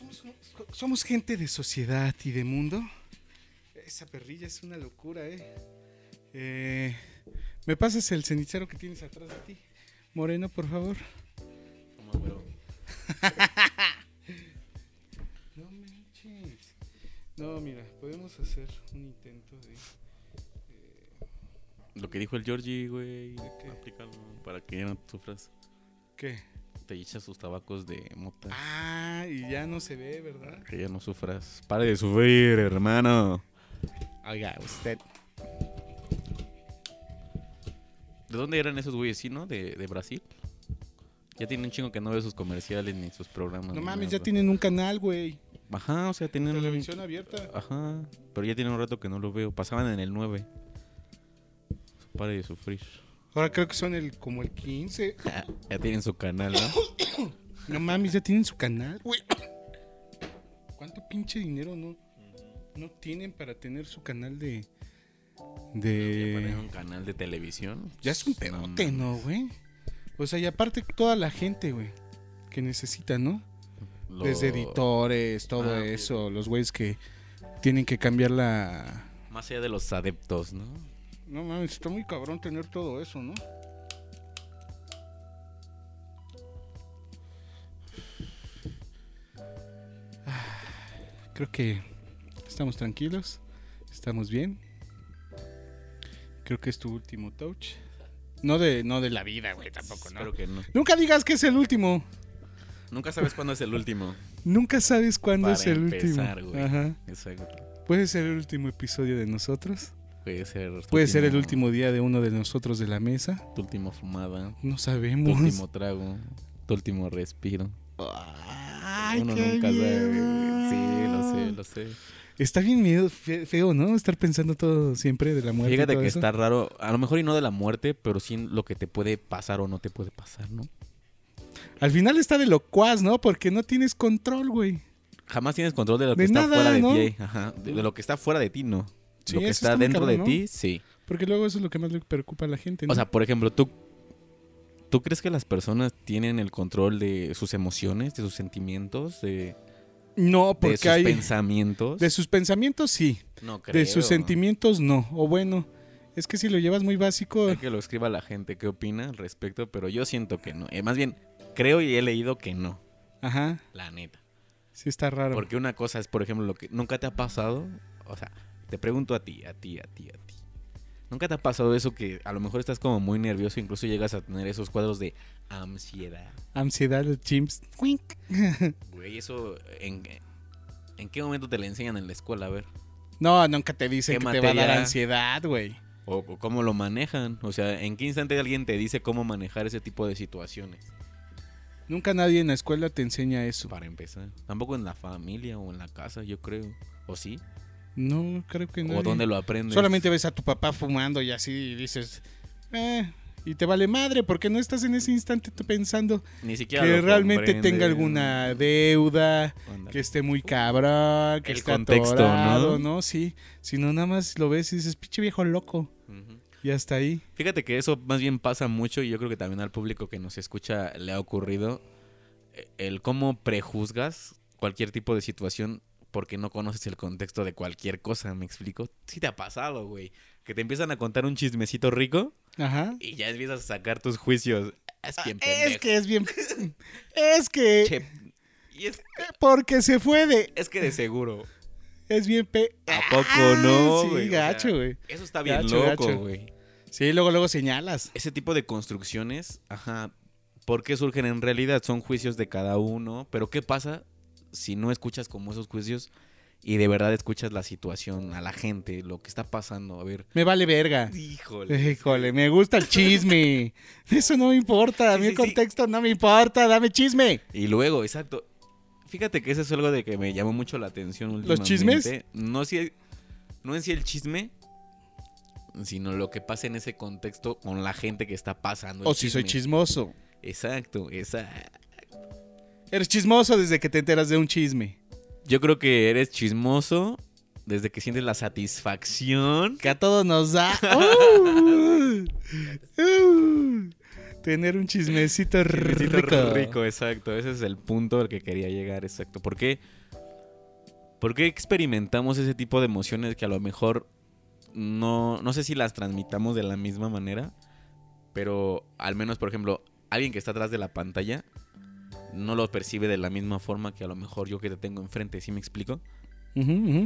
somos, somos gente de sociedad y de mundo. Esa perrilla es una locura, ¿eh? eh ¿Me pasas el cenicero que tienes atrás de ti? Moreno, por favor. no manches. No, mira, podemos hacer un intento de... Eh, Lo que dijo el Georgie, güey. Aplícalo para que ya no sufras. ¿Qué? Te echas sus tabacos de mota. Ah, y ya no se ve, ¿verdad? Que ya no sufras. Pare de sufrir, hermano. Oiga, usted. ¿De dónde eran esos güeyes, sí, no? ¿De, de Brasil? Ya tienen un chingo que no ve sus comerciales ni sus programas. No mames, ya tienen un canal, güey. Ajá, o sea, tienen... Televisión abierta. Ajá, pero ya tiene un rato que no lo veo. Pasaban en el 9. Pare de sufrir. Ahora creo que son el como el 15. ya tienen su canal, ¿no? no mames, ya tienen su canal, güey. ¿Cuánto pinche dinero no, no tienen para tener su canal de de... un canal de televisión. Ya es un pedote, ¿no, güey? O sea, y aparte toda la gente, güey, que necesita, ¿no? Desde editores, todo ah, eso, los güeyes que tienen que cambiar la... Más allá de los adeptos, ¿no? No mames, está muy cabrón tener todo eso, ¿no? Creo que estamos tranquilos, estamos bien. Creo que es tu último touch. No de, no de la vida, güey, tampoco, ¿no? que no. Nunca digas que es el último. Nunca sabes cuándo es el último. Nunca sabes cuándo es el último. Güey. Ajá. Exacto. Puede ser el último episodio de nosotros. Puede ser. Puede ser el último día de uno de nosotros de la mesa. Tu última fumada. No sabemos. Tu último trago. Tu último respiro. Ay, Uno nunca sabe. Sí, lo sé, lo sé. Está bien miedo, feo, ¿no? Estar pensando todo siempre de la muerte. Fíjate que está raro, a lo mejor y no de la muerte, pero sí lo que te puede pasar o no te puede pasar, ¿no? Al final está de locuaz, ¿no? Porque no tienes control, güey. Jamás tienes control de lo que está fuera de ti. Ajá. De, lo que está fuera de ti, no. Lo que está, dentro de ti, sí. Porque luego eso es lo que más le preocupa a la gente. ¿no? O sea, por ejemplo, tú ¿Tú crees que las personas tienen el control de sus emociones, de sus sentimientos, de, no, porque de sus hay. pensamientos. De sus pensamientos sí. No creo. De sus sentimientos no. O bueno, es que si lo llevas muy básico. Hay que lo escriba la gente qué opina al respecto, pero yo siento que no. Eh, más bien, creo y he leído que no. Ajá. La neta. Sí, está raro. Porque una cosa es, por ejemplo, lo que nunca te ha pasado. O sea, te pregunto a ti, a ti, a ti, a ti. ¿Nunca te ha pasado eso que a lo mejor estás como muy nervioso, incluso llegas a tener esos cuadros de ansiedad? Ansiedad, chimps. Güey, eso, ¿en, ¿en qué momento te le enseñan en la escuela? A ver. No, nunca te dicen que te va a dar ansiedad, güey. O, cómo lo manejan. O sea, ¿en qué instante alguien te dice cómo manejar ese tipo de situaciones? Nunca nadie en la escuela te enseña eso. Para empezar. Tampoco en la familia o en la casa, yo creo. ¿O sí? No, creo que no. ¿O dónde lo aprendes? Solamente ves a tu papá fumando y así dices, eh, y te vale madre porque no estás en ese instante pensando Ni siquiera que realmente tenga alguna deuda, que esté muy cabrón, que esté contexto, ¿no? ¿no? Sí, sino nada más lo ves y dices, pinche viejo loco. Y hasta ahí. Fíjate que eso más bien pasa mucho y yo creo que también al público que nos escucha le ha ocurrido eh, el cómo prejuzgas cualquier tipo de situación porque no conoces el contexto de cualquier cosa, ¿me explico? Sí te ha pasado, güey. Que te empiezan a contar un chismecito rico Ajá. y ya empiezas a sacar tus juicios. Es bien ah, Es que es bien... es que... Y es... Porque se fue de... Es que de seguro. Es bien pe... ¿A poco no, güey? Sí, gacho, güey. eso está bien loco, güey. Sí, luego, luego señalas. Ese tipo de construcciones, ajá, ¿por qué surgen en realidad? Son juicios de cada uno, pero ¿qué pasa si no escuchas como esos juicios y de verdad escuchas la situación, a la gente, lo que está pasando, a ver. Me vale verga. Híjole. Híjole, me gusta el chisme. Eso no me importa, a mí el contexto no me importa, dame chisme. Y luego, exacto. Fíjate que eso es algo de que me llamó mucho la atención últimamente. ¿Los chismes? No, si, no en sí el chisme, sino lo que pasa en ese contexto con la gente que está pasando. O si soy chismoso. Exacto, exacto. Eres chismoso desde que te enteras de un chisme. Yo creo que eres chismoso desde que sientes la satisfacción que a todos nos da. Uh, uh, Tener un chismecito rico. Rico. rico, exacto. Ese es el punto al que quería llegar, exacto. ¿Por qué? ¿Por qué experimentamos ese tipo de emociones que a lo mejor no, no sé si las transmitamos de la misma manera, pero al menos, por ejemplo, alguien que está atrás de la pantalla no lo percibe de la misma forma que a lo mejor yo que te tengo enfrente, ¿sí me explico?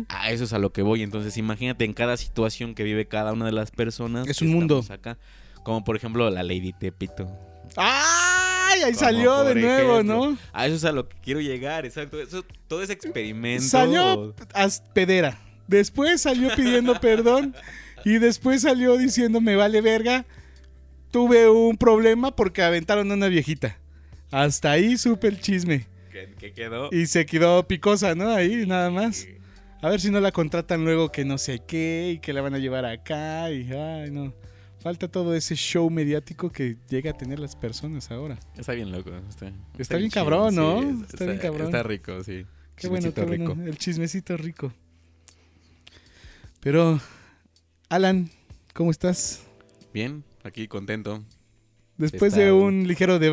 A eso es a lo que voy. Entonces, imagínate en cada situación que vive cada una de las personas. Es un mundo. Acá, como por ejemplo la Lady Tepito. ¡Ay! Ahí Como salió de nuevo, ejemplo. ¿no? A eso es a lo que quiero llegar, exacto. Eso, todo ese experimento. Salió pedera. Después salió pidiendo perdón. Y después salió diciendo, me vale verga. Tuve un problema porque aventaron a una viejita. Hasta ahí supe el chisme. que quedó. Y se quedó picosa, ¿no? Ahí nada más. A ver si no la contratan luego que no sé qué y que la van a llevar acá y ay no. Falta todo ese show mediático que llega a tener las personas ahora. Está bien loco. Está, Está bien chido, cabrón, ¿no? sí, Está bien cabrón. Está rico, sí. Qué bueno, qué bueno. rico. El chismecito rico. Pero, Alan, ¿cómo estás? Bien, aquí contento. Después Está de un ligero de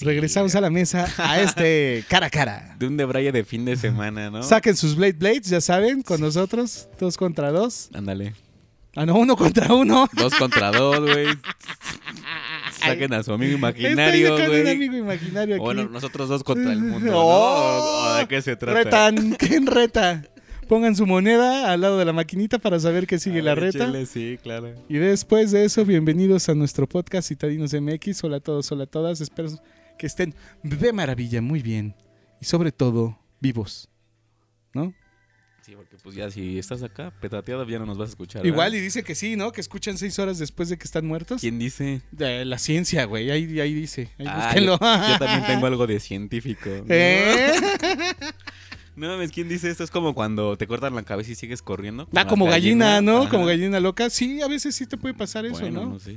regresamos a la mesa a este cara a cara. De un debraye de fin de semana, ¿no? Saquen sus Blade Blades, ya saben, con nosotros, dos contra dos. Ándale. Ah, no, uno contra uno. Dos contra dos, güey. Saquen a su amigo imaginario, un güey. amigo imaginario aquí. Bueno, nosotros dos contra el mundo, ¿no? Oh, ¿O de qué se trata? Retan, ¿quién reta? Pongan su moneda al lado de la maquinita para saber que sigue A la reta. échale, sí, claro. Y después de eso, bienvenidos a nuestro podcast Citadinos MX. Hola a todos, hola a todas. Espero que estén de maravilla, muy bien. Y sobre todo, vivos. ¿No? Sí, porque pues ya si estás acá, petateado, ya no nos vas a escuchar. Igual, y dice que sí, ¿no? Que escuchan seis horas después de que están muertos. ¿Quién dice? De la ciencia, güey. Ahí, ahí dice. Ahí Ah, búsquenlo. yo, yo también tengo algo de científico. ¿Eh? No mames, ¿quién dice esto? Es como cuando te cortan la cabeza y sigues corriendo. Ah, como gallina, ¿no? Ajá. Como gallina loca. Sí, a veces sí te puede pasar eso, Bueno, ¿no? sé.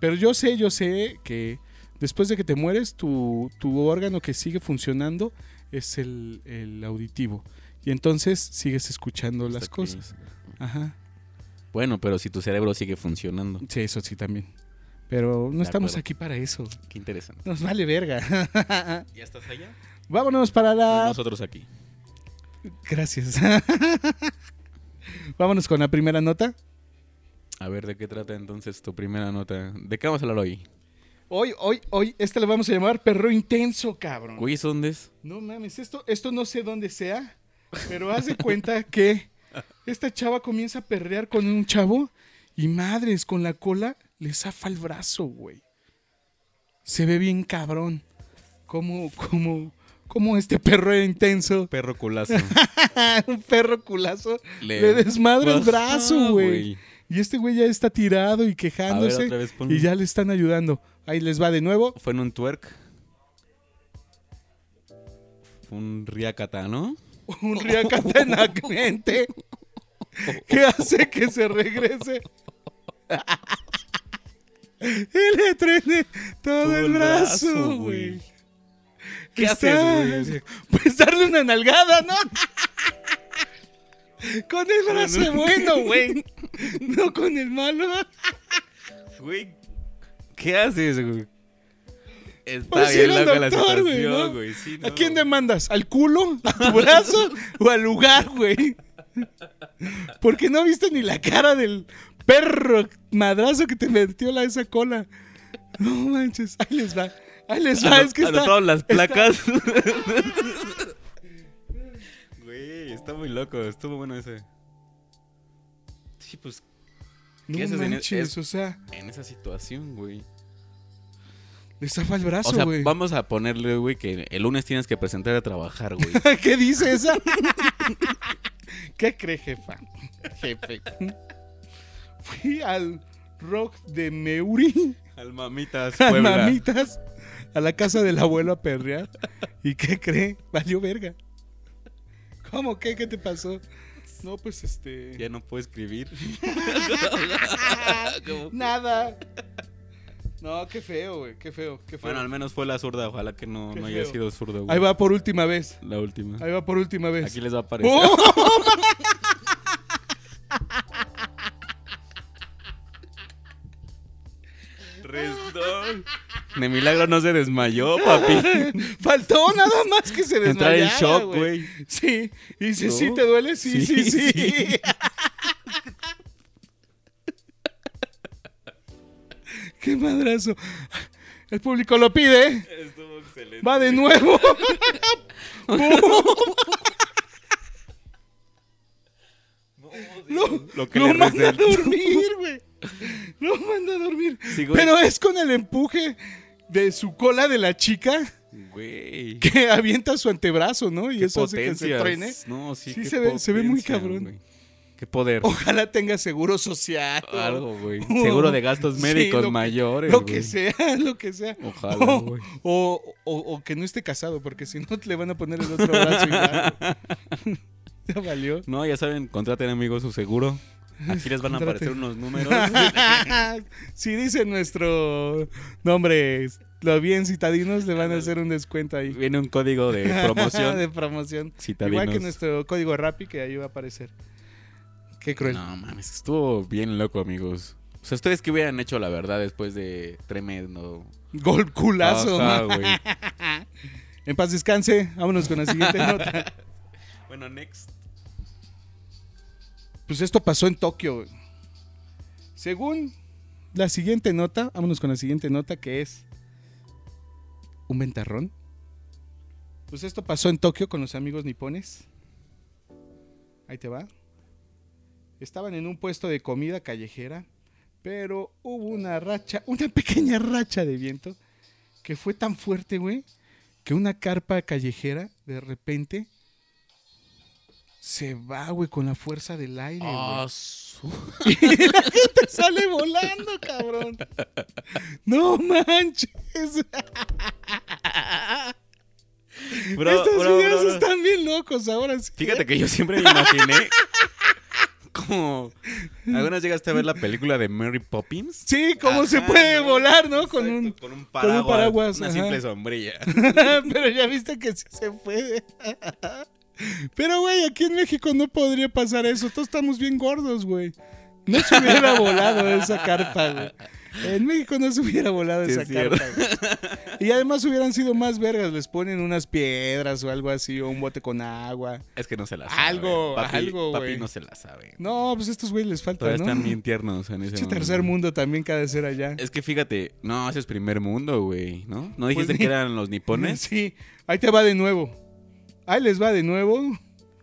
Pero yo sé, yo sé que después de que te mueres, tu, tu órgano que sigue funcionando es el, el auditivo. Y entonces sigues escuchando las que- cosas. Ajá. Bueno, pero si tu cerebro sigue funcionando. Sí, eso sí también. Pero no De estamos acuerdo. aquí para eso. Qué interesante. Nos vale verga. ¿Ya estás allá? Vámonos para la... Nosotros aquí. Gracias. Vámonos con la primera nota. A ver, ¿de qué trata entonces tu primera nota? ¿De qué vamos a hablar hoy? Hoy, hoy, hoy, este le vamos a llamar perro intenso, cabrón. Güey, ¿eso ¿dónde es? No mames, esto, esto no sé dónde sea, pero haz de cuenta que esta chava comienza a perrear con un chavo y madres, con la cola le zafa el brazo, güey. Se ve bien cabrón. Como, como, como este perro era intenso. Perro culazo. un perro culazo le, desmadra el brazo, güey. Y este güey ya está tirado y ver, quejándose vez y ya le están ayudando. Ahí les va de nuevo. Fue en un twerk. Un riacata, ¿no? un riacata en la mente que hace que se regrese y le trene todo, el brazo, güey. ¿Qué Está- haces, güey? Pues darle una nalgada, ¿no? Con el brazo bueno, güey. No con el malo. Güey, ¿qué haces, güey? Está Pues bien la doctor, güey, situación, ¿no? güey. sí, ¿A quién demandas? ¿Al culo? ¿A tu brazo? ¿O al lugar, güey? Porque no viste ni la cara del perro madrazo que te metió la esa cola. No manches, ahí les va. Ahí les va, es que está. Anotaron las placas. Güey, está muy loco. Estuvo bueno ese. Sí, pues No ¿Qué haces en manches, es- o sea, en esa situación, güey. le zafa el O brazo, sea, güey. vamos a ponerle, güey, que el lunes tienes que presentar a trabajar, güey. ¿Qué dice esa? ¿Qué cree, jefa? Jefe. Fui al rock de Meuri. Al mamitas, a Puebla. mamitas a la casa del abuelo a perrear. ¿Y qué cree? Valió verga. ¿Cómo qué? ¿Qué te pasó? No, pues este. Ya no puedo escribir. Nada. No, qué feo, güey. Qué feo, qué feo. Bueno, al menos fue la zurda. Ojalá que no, no haya sido zurdo, güey. Ahí va por última vez. La última. Ahí va por última vez. Aquí les va a aparecer. ¡Oh! De milagro no se desmayó, papi. Faltó nada más que se Entrar desmayara, en shock, güey. Sí. Y dice, ¿No? ¿sí te duele? Sí, sí, Sí, sí. Qué madrazo. El público lo pide. Estuvo excelente. Va de nuevo. Lo, Lo que lo le manda a dormir, güey. Lo manda a dormir. Sí. Pero es con el empuje de su cola de la chica Güey. que avienta su antebrazo, ¿no? Y Qué eso hace que se truene. No, sí, Sí, se ve- se ve muy cabrón. güey. Qué poder. Ojalá tenga seguro social. Algo, güey. Seguro de gastos Sí, médicos lo mayores. Lo que sea, lo que sea. Ojalá, O, güey. o, o- o que no esté casado, porque si no le van a poner el otro brazo y ya. ya valió. No, ya saben, contraten amigos su seguro. Aquí les van a aparecer unos números. si dicen nuestro nombre, lo bien citadinos, le van a hacer un descuento ahí. Viene un código de promoción. de promoción. Citadinos. Igual que nuestro código Rappi, que ahí va a aparecer. Qué cruel. No mames, estuvo bien loco, amigos. O sea, ¿ustedes qué hubieran hecho, la verdad, después de tremendo... Gol culazo. Ajá. En paz descanse. Vámonos con la siguiente nota. Bueno, next. Pues esto pasó en Tokio. Según la siguiente nota, vámonos con la siguiente nota que es un ventarrón. Pues esto pasó en Tokio con los amigos nipones. Ahí te va. Estaban en un puesto de comida callejera, pero hubo una racha, una pequeña racha de viento que fue tan fuerte, güey, que una carpa callejera de repente se va, güey, con la fuerza del aire. Ah, su- Y la gente sale volando, cabrón. No manches. Bro, Estos bro, videos bro, están bien locos ahora sí. Fíjate que yo siempre me imaginé como... ¿Algunas llegaste a ver la película de Mary Poppins? Sí, cómo se puede volar, ¿no? Con un... con un con paraguas. un paraguas, Una ajá. simple sombrilla. Pero ya viste que sí se puede. Pero, güey, aquí en México no podría pasar eso. Todos estamos bien gordos, güey. No se hubiera volado esa carpa, güey. En México no se hubiera volado Sí, esa es carpa, güey. Y además hubieran sido más vergas. Les ponen unas piedras o algo así, o un bote con agua. Es que no se la sabe. Algo, papi, algo, Papi güey. no se la sabe. No, pues estos güeyes les falta, Todavía ¿no? están bien tiernos en ese momento. tercer mundo también que ha de ser allá. Es que fíjate, no, ese es primer mundo, güey, ¿no? ¿No dijiste Pues que ni- eran los nipones? Sí, ahí te va de nuevo. Ahí les va de nuevo.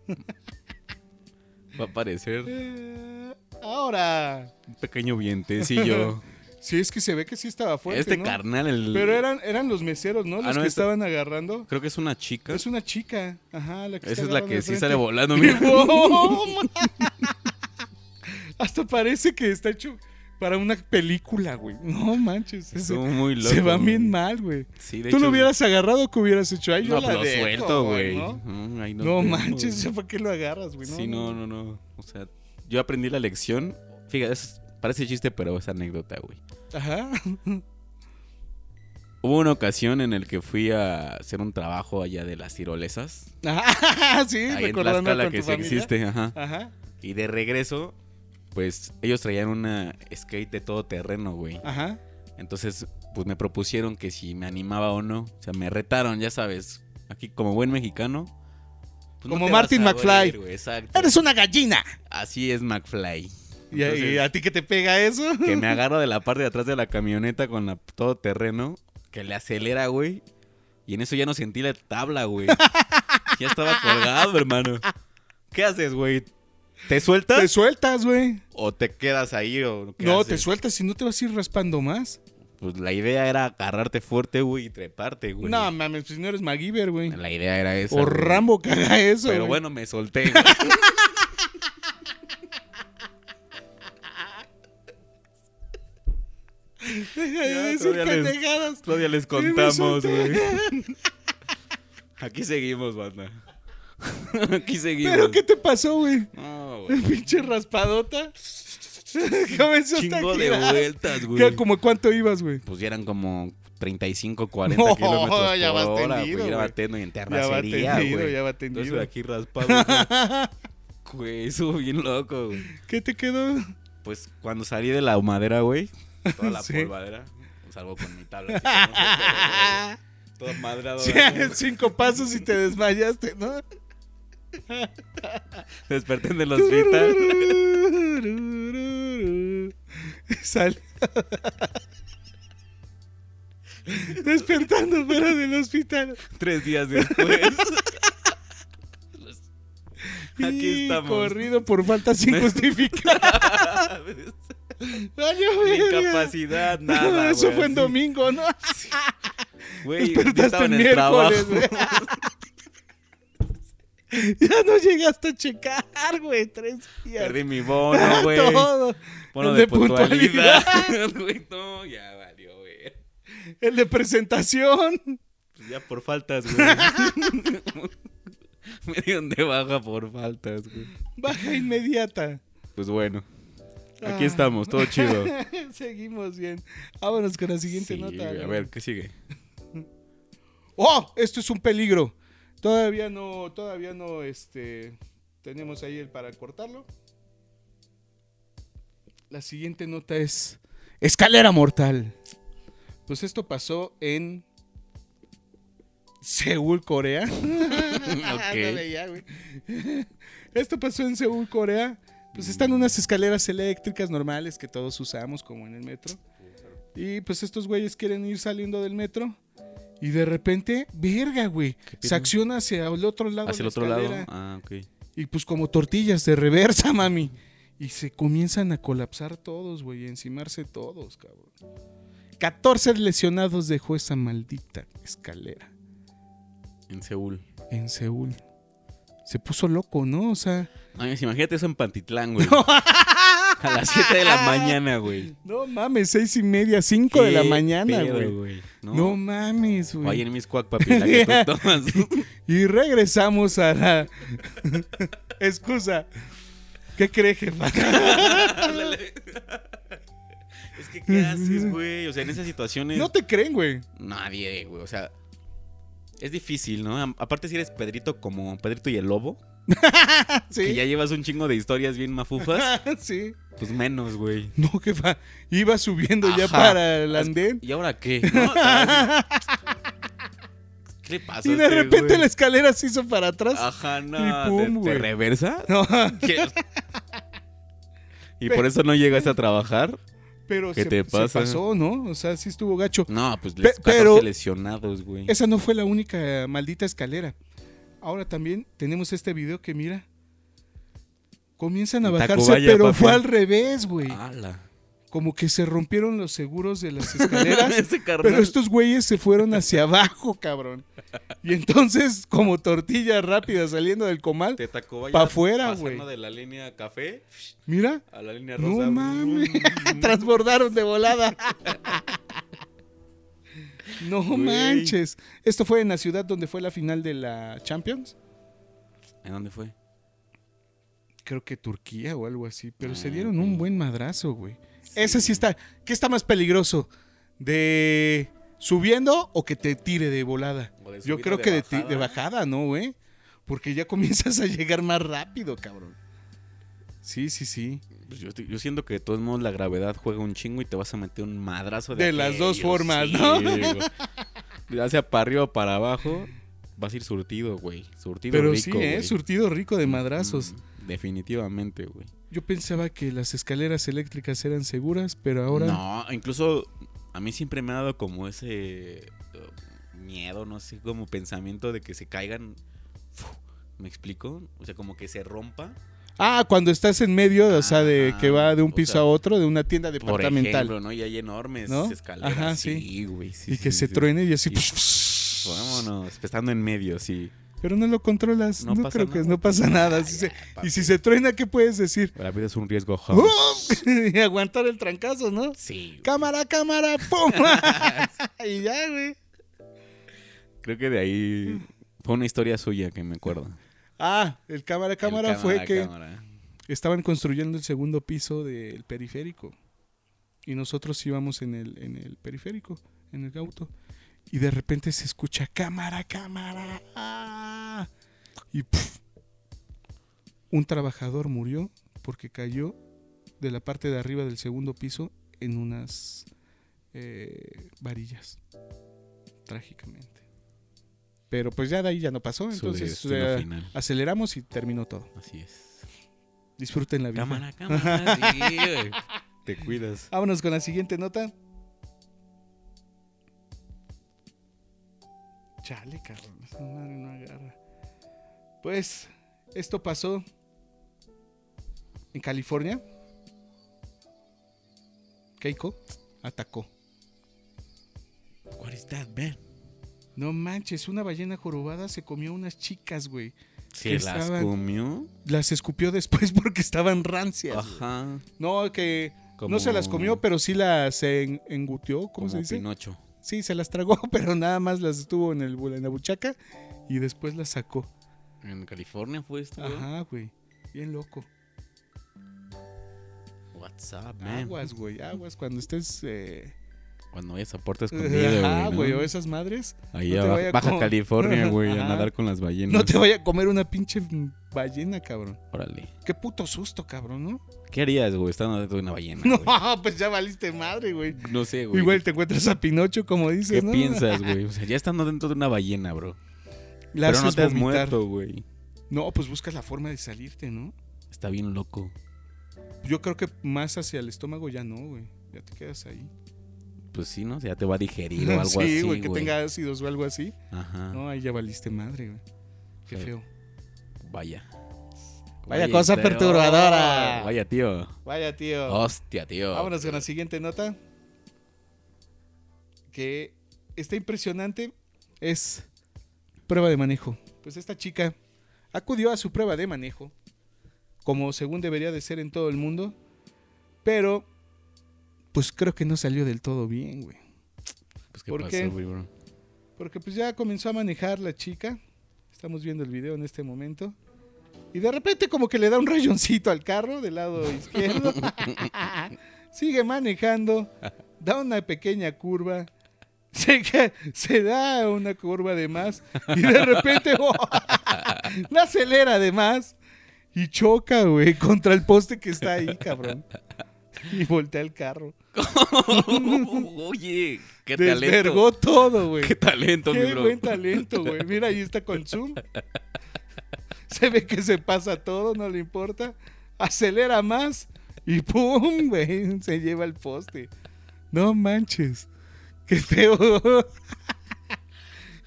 Va a aparecer Eh, ahora. un pequeño vientecillo. Sí, es que se ve que sí estaba fuerte. este ¿no? carnal, el... Pero eran, eran los meseros, ¿no? Los Ah, no, que esta- estaban agarrando. Creo que es una chica. Es una chica. Ajá, la que Esa es la que sí sale volando. Hasta parece que está hecho para una película, güey. No manches. Estuvo muy loco. se va bien mal, güey. Sí, de ¿Tú hecho, lo hubieras agarrado que hubieras hecho ahí? Yo No, la pues dejo, suelto, güey. ¿no? Ahí vemos, manches. ¿para qué lo agarras, güey? Sí, no, no, no. O sea, yo aprendí la lección. Fíjate, es- parece chiste, pero es anécdota, güey. Ajá. Hubo una ocasión en el que fui a hacer un trabajo allá de las tirolesas. Ajá, sí, Ahí en recordando Tlaxcala con que tu sí familia. existe, ajá. Ajá, Y de regreso, pues ellos traían una skate de todo terreno, güey. ajá. Entonces, pues me propusieron que si me animaba o no. O sea, me retaron, ya sabes. Aquí como buen mexicano. pues, Como Martin McFly. morir, güey, exacto. Eres una gallina. Así es McFly. ¿Y, a- y Entonces, a ti que te pega eso? que me agarro de la parte de atrás de la camioneta con la todo terreno, que le acelera, güey. Y en eso ya no sentí la tabla, güey. ya estaba colgado, hermano. ¿Qué haces, güey? ¿Te sueltas Te sueltas, güey. o te quedas ahí o No, haces? te sueltas y no te vas a ir raspando más. Pues la idea era agarrarte fuerte, güey, y treparte, güey. No, mames, pues no eres MacGyver, güey. La idea era esa. O güey. Rambo que haga eso, Pero güey. bueno, me solté, güey. Deja de decir todavía les- pendejadas. Todavía les contamos, güey. Aquí seguimos, banda. Aquí seguimos. ¿Pero qué te pasó, güey? No, güey. Pinche raspadota. Comenzó Chingo de vueltas, ¿Qué, güey. ¿Como cuánto ibas, güey? Pues ya eran como 35, 40 No, kilómetros ya por vas hora, tendido, güey. Ya güey. va tendido y en Ya va tendido, güey. ya va Entonces tendido. aquí raspado. güey. Güey, estuvo bien loco, güey. ¿Qué te quedó? Pues cuando salí de la humadera, güey, toda la Sí. polvadera, salgo con mi tabla. así como que todo, todo madrado. Cinco pasos y te desmayaste, ¿no? Desperté en el hospital. Sal. Despertando fuera del hospital. Tres días después. Aquí Y estamos. Corrido por falta sin justificar. Incapacidad, nada. Eso fue en domingo, ¿no? Güey, Despertaste en miércoles. Ya no llegaste a checar, güey. Tres días. Perdí mi bono, güey. Todo. Bono El de, de puntualidad. Güey, no, ya valió, güey. El de presentación. Pues ya por faltas, güey. Me dieron de baja por faltas, güey. Baja inmediata. Pues bueno. Aquí Ah. estamos, todo chido. Seguimos bien. Vámonos con la siguiente Sí, nota. güey, a ver, ¿qué sigue? ¡Oh! Esto es un peligro. Todavía no, todavía no, este, tenemos ahí el para cortarlo. La siguiente nota es escalera mortal. Pues esto pasó en Seúl, Corea. Ándale ya, güey. Esto pasó en Seúl, Corea. Pues están unas escaleras eléctricas normales que todos usamos, como en el metro. Y pues estos güeyes quieren ir saliendo del metro. Y de repente, verga, güey. Se acciona hacia el otro lado. ¿Hacia el otro lado? Ah, ok. Y pues como tortillas de reversa, mami. Y se comienzan a colapsar todos, güey. A encimarse todos, cabrón. 14 lesionados dejó esa maldita escalera En Seúl. en Seúl. Se puso loco, ¿no? O sea. Ay, imagínate eso en Pantitlán, güey. A las 7 de la mañana, güey. No mames, seis y media, cinco de la mañana, güey. No, No mames, güey. en mis cuac, papi, la que tú tomas. Y regresamos a la excusa. ¿Qué cree, jefa? es que, ¿qué haces, güey? O sea, en esas situaciones. No te creen, güey. Nadie, güey. O sea, es difícil, ¿no? A- Aparte, si eres Pedrito como Pedrito y el Lobo, que ya llevas un chingo de historias bien mafufas, sí. pues menos, güey. No, jefa. Iba subiendo ya Ajá. para el andén. ¿Y ahora qué? ¿No? ¿Qué le pasó? Y de este repente güey? la escalera se hizo para atrás. Ajá, no. Y pum, ¿te- ¿Te, güey. reversa? No, ¿Qué? ¿Y por eso no llegas a trabajar? Pero ¿Qué se, te se pasa? pasó, ¿no? O sea, sí estuvo gacho. No, pues les 14 pero- lesionados, güey. Esa no fue la única maldita escalera. Ahora también tenemos este video que mira. Comienzan a bajarse, Tacubaya, pero fue al revés, güey. Como que se rompieron los seguros de las escaleras. Pero estos güeyes se fueron hacia abajo, cabrón. Y entonces, como tortilla rápida saliendo del comal, Te tacó vaya pa' afuera, pasando güey. de la línea café mira, a la línea no rosa. mames, transbordaron de volada. No Güey. manches. Esto fue en la ciudad donde fue la final de la Champions. ¿En dónde fue? Creo que Turquía o algo así. Pero se Ah, dieron un buen madrazo, güey. Ese sí está. ¿Qué está más peligroso? ¿De subiendo o que te tire de volada? De Yo creo de que de, bajada. de bajada, ¿no, güey? Porque ya comienzas a llegar más rápido, cabrón. Sí, sí, sí. Pues yo, siento que de todos modos la gravedad juega un chingo y te vas a meter un madrazo de De las dos formas, sí, ¿no? sea para arriba o para abajo, vas a ir surtido, güey. Surtido Pero rico, sí, ¿eh? Surtido rico de madrazos. Mm, definitivamente, güey. Yo pensaba que las escaleras eléctricas eran seguras, pero ahora... No, incluso a mí siempre me ha dado como ese uh, miedo, no sé, como pensamiento de que se caigan. ¿Me explico? O sea, como que se rompa. Ah, cuando estás en medio, o sea, de Ajá, que va de un piso sea, a otro, de una tienda Por departamental. ejemplo, ¿no? Y hay enormes ¿No? escaleras. Ajá, sí, güey. sí, y que sí, se truene y así... Y- Vámonos, estando en medio, sí. Pero no lo controlas. No No, pasa creo que nada. no pasa nada. Ay, Si se- papi. y si se truena, ¿qué puedes decir? La vida es un riesgo, ¡Oh! Y aguantar el trancazo, ¿no? Sí. güey. Cámara, cámara, ¡pum! y ya, güey. Creo que de ahí fue una historia suya que me acuerdo. Ah, el cámara, El cámara fue que cámara. estaban construyendo el segundo piso del periférico. Y nosotros íbamos en el, en el periférico, en el auto. Y de repente se escucha cámara, cámara. ¡ah! Y un trabajador murió porque cayó de la parte de arriba del segundo piso en unas eh, varillas. Trágicamente. Pero pues ya de ahí ya no pasó. Su Entonces eh, aceleramos y terminó todo. Así es. Disfruten la vida. Cámara, cámara. sí. Te cuidas. Vámonos con la siguiente nota. Chale, cabrón. esa madre no agarra. Pues, esto pasó en California. Keiko atacó. What is that, man? No manches, una ballena jorobada se comió unas chicas, güey. ¿Se Que las estaban- comió? Las escupió después porque estaban rancias. güey. Ajá. No, que Como- no se las comió, pero sí las en- engutió. ¿Cómo Como se dice? Pinocho. Sí, se las tragó, pero nada más las estuvo en, el, en la buchaca y después las sacó. En California fue esto. Ajá, güey. Bien loco. What's up, man? Aguas, güey. Aguas cuando estés. Eh... Cuando vayas a Puerto Escondido, Ajá, güey. güey. ¿no? O esas madres. Ahí no abajo, Baja como- California, güey, a nadar con las ballenas. No te vaya a comer una pinche ballena, cabrón. Órale. Qué puto susto, cabrón, ¿no? ¿Qué harías, güey, estando dentro de una ballena? No, pues ya valiste madre, güey. No sé, güey. Igual te encuentras a Pinocho, como dices, ¿Qué ¿no? piensas, güey? O sea, ya estando dentro de una ballena, bro. La Pero no has vomitar. muerto, güey. No, pues buscas la forma de salirte, ¿no? Está bien loco. Yo creo que más hacia el estómago ya no, güey. Ya te quedas ahí. Pues sí, ¿no? Ya te va a digerir o algo sí, así, güey, que tenga ácidos o algo así. Ajá. No, ahí ya valiste madre, güey. Qué Sí. feo. Vaya. Vaya cosa perturbadora. vaya, tío. Vaya, tío. Hostia, tío. Vámonos con la siguiente nota. Que está impresionante. Es prueba de manejo. Pues esta chica acudió a su prueba de manejo. Como según debería de ser en todo el mundo. Pero, pues creo que no salió del todo bien, güey. Pues, ¿qué ¿Por pasó, qué? güey, bro? Porque pues ya comenzó a manejar la chica. Estamos viendo el video en este momento. Y de repente como que le da un rayoncito al carro del lado izquierdo. Sigue manejando. Da una pequeña curva. Se, da una curva de más. Y de repente la acelera de más. Y choca, güey, contra el poste que está ahí, cabrón. Y voltea el carro. Oye, qué Desvergó talento. todo, güey. Qué talento, mi Qué bro. buen talento, güey. Mira, ahí está con zoom. Se ve que se pasa todo, no le importa. Acelera más y ¡pum! güey. Se lleva el poste. No manches. Qué feo.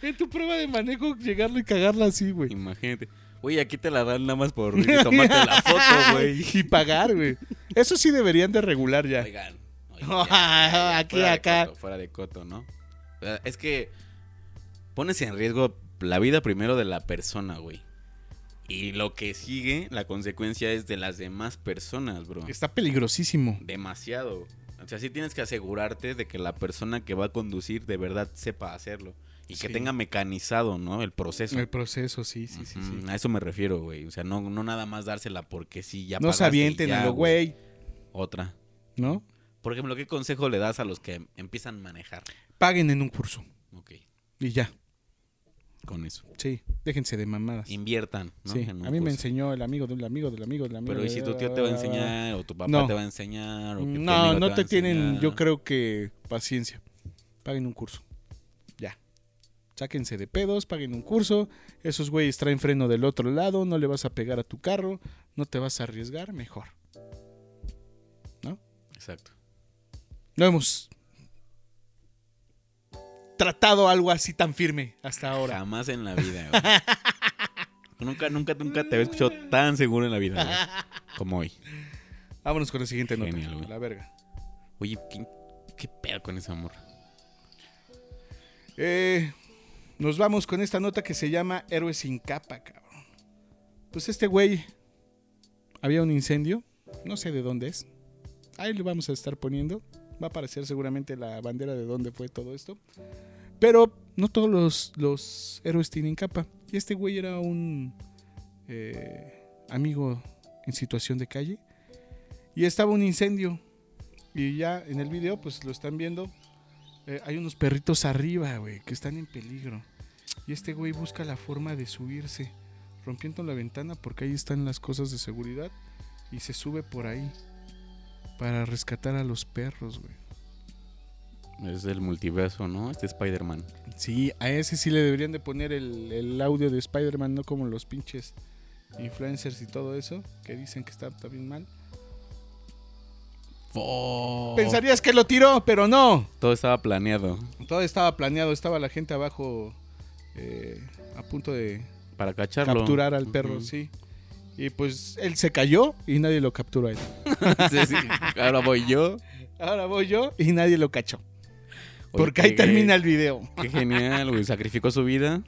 En tu prueba de manejo, llegarle y cagarla así, güey. Imagínate. Oye, aquí te la dan nada más por tomarte la foto, güey. Y pagar, güey. Eso sí deberían de regular ya. Oigan. oigan, ya, Aquí, fuera de acá. coto, fuera de coto, ¿no? O sea, Es que pones en riesgo la vida primero de la persona, güey. Y lo que sigue, la consecuencia es de las demás personas, bro. Está peligrosísimo. Demasiado. O sea, sí tienes que asegurarte de que la persona que va a conducir de verdad sepa hacerlo. Y que tenga mecanizado, ¿no? El proceso. El proceso, sí, sí, sí. sí. A eso me refiero, güey. O sea, no, no nada más dársela porque sí, ya No se avienten a lo güey, Otra. ¿no? Por ejemplo, ¿qué consejo le das a los que empiezan a manejar? Paguen en un curso. Ok, Y ya. Con eso. Sí, déjense de mamadas. Inviertan, ¿no? Sí, a mí me enseñó el amigo del amigo del amigo del amigo. Pero ¿y si tu tío te va a enseñar o tu papá No. te va a enseñar? O que tu No, no te tienen, yo creo que paciencia. Paguen un curso. Ya. Sáquense de pedos, paguen un curso. Esos güeyes traen freno del otro lado, no le vas a pegar a tu carro, no te vas a arriesgar, mejor. Exacto. No hemos tratado algo así tan firme hasta ahora. Jamás en la vida, güey. nunca, nunca, nunca te había escuchado tan seguro en la vida, güey, como hoy. Vámonos con la siguiente nota. Genial, güey. La verga. Oye, ¿qué, qué pedo con ese amor? Eh, nos vamos con esta nota que se llama Héroes sin capa, cabrón. Pues este güey había un incendio, no sé de dónde es. Ahí lo vamos a estar poniendo. Va a aparecer seguramente la bandera de dónde fue todo esto. Pero no todos los, los héroes tienen capa. Y este güey era un eh, amigo en situación de calle. Y estaba un incendio. Y ya en el video, pues lo están viendo. Eh, hay unos perritos arriba, güey, que están en peligro. Y este güey busca la forma de subirse, rompiendo la ventana porque ahí están las cosas de seguridad. Y se sube por ahí para rescatar a los perros, güey. Es del multiverso, ¿no? Este Spider-Man. Sí, a ese sí le deberían de poner el, el audio de Spider-Man, no como los pinches influencers y todo eso, que dicen que está, está bien mal. Pensarías que lo tiró, pero no. Todo estaba planeado. Todo estaba planeado, estaba la gente abajo eh, a punto de Para cacharlo. capturar al perro, sí. Y pues él se cayó y nadie lo capturó a él. Ahora voy yo. Ahora voy yo y nadie lo cachó. Oye, Porque ahí qué- termina el video. Qué genial, güey. Sacrificó su vida.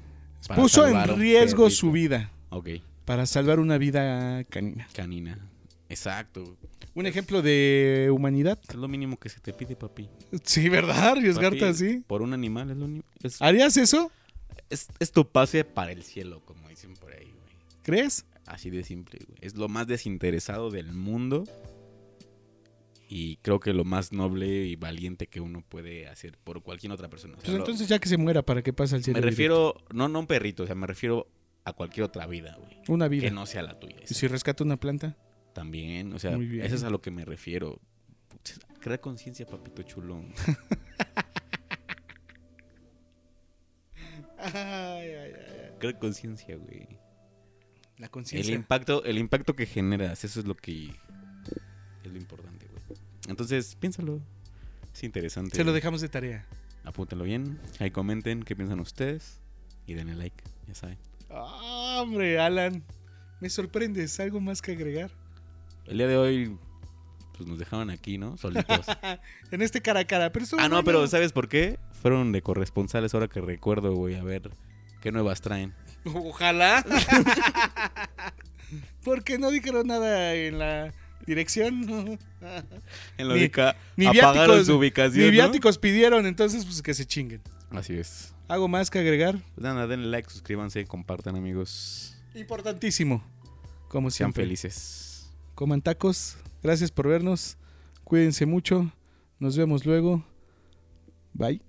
Puso en riesgo su vida Ok, para salvar una vida canina. canina. Exacto. Un ejemplo de humanidad. Es lo mínimo que se te pide, papi. Sí, ¿verdad? Arriesgarte así. Por un animal es lo único. Es, ¿Harías eso? es, es tu pase para el cielo, como dicen por ahí, güey. ¿Crees? Así de simple, güey. Es lo más desinteresado del mundo. Y creo que lo más noble y valiente que uno puede hacer por cualquier otra persona. O sea, Pues entonces ya que se muera para que pase al cielo. me directo. refiero, no, no a un perrito, o sea, me refiero a cualquier otra vida, güey. Una Que vida. no sea la tuya. ¿Y si rescata una planta? También, o sea, eso es a lo que me refiero. Crea conciencia, papito chulo. Ay, ay, ay, ay. Crea conciencia, güey. La El conciencia. impacto, el impacto que generas, eso es lo que es lo importante, güey. Entonces, piénsalo. Es interesante. Se lo dejamos de tarea. Apúntenlo bien. Ahí comenten qué piensan ustedes. Y denle like, ya saben. Ah, hombre, Alan. Me sorprendes. ¿Algo más que agregar? El día de hoy, pues nos dejaron aquí, ¿no? Solitos. En este cara a cara. Pero ah, no, pero ¿sabes por qué? Fueron de corresponsales ahora que recuerdo, güey. A ver qué nuevas traen. Ojalá. Porque no dijeron nada en la dirección. En la Ni- ubica- ni viáticos- su ubicación. Ni ¿no? viáticos pidieron, entonces pues que se chinguen. Así es. ¿Algo más que agregar? Pues nada, denle like, suscríbanse, compartan, amigos. Importantísimo. Como Sean siempre. felices. Coman tacos. Gracias por vernos. Cuídense mucho. Nos vemos luego. Bye.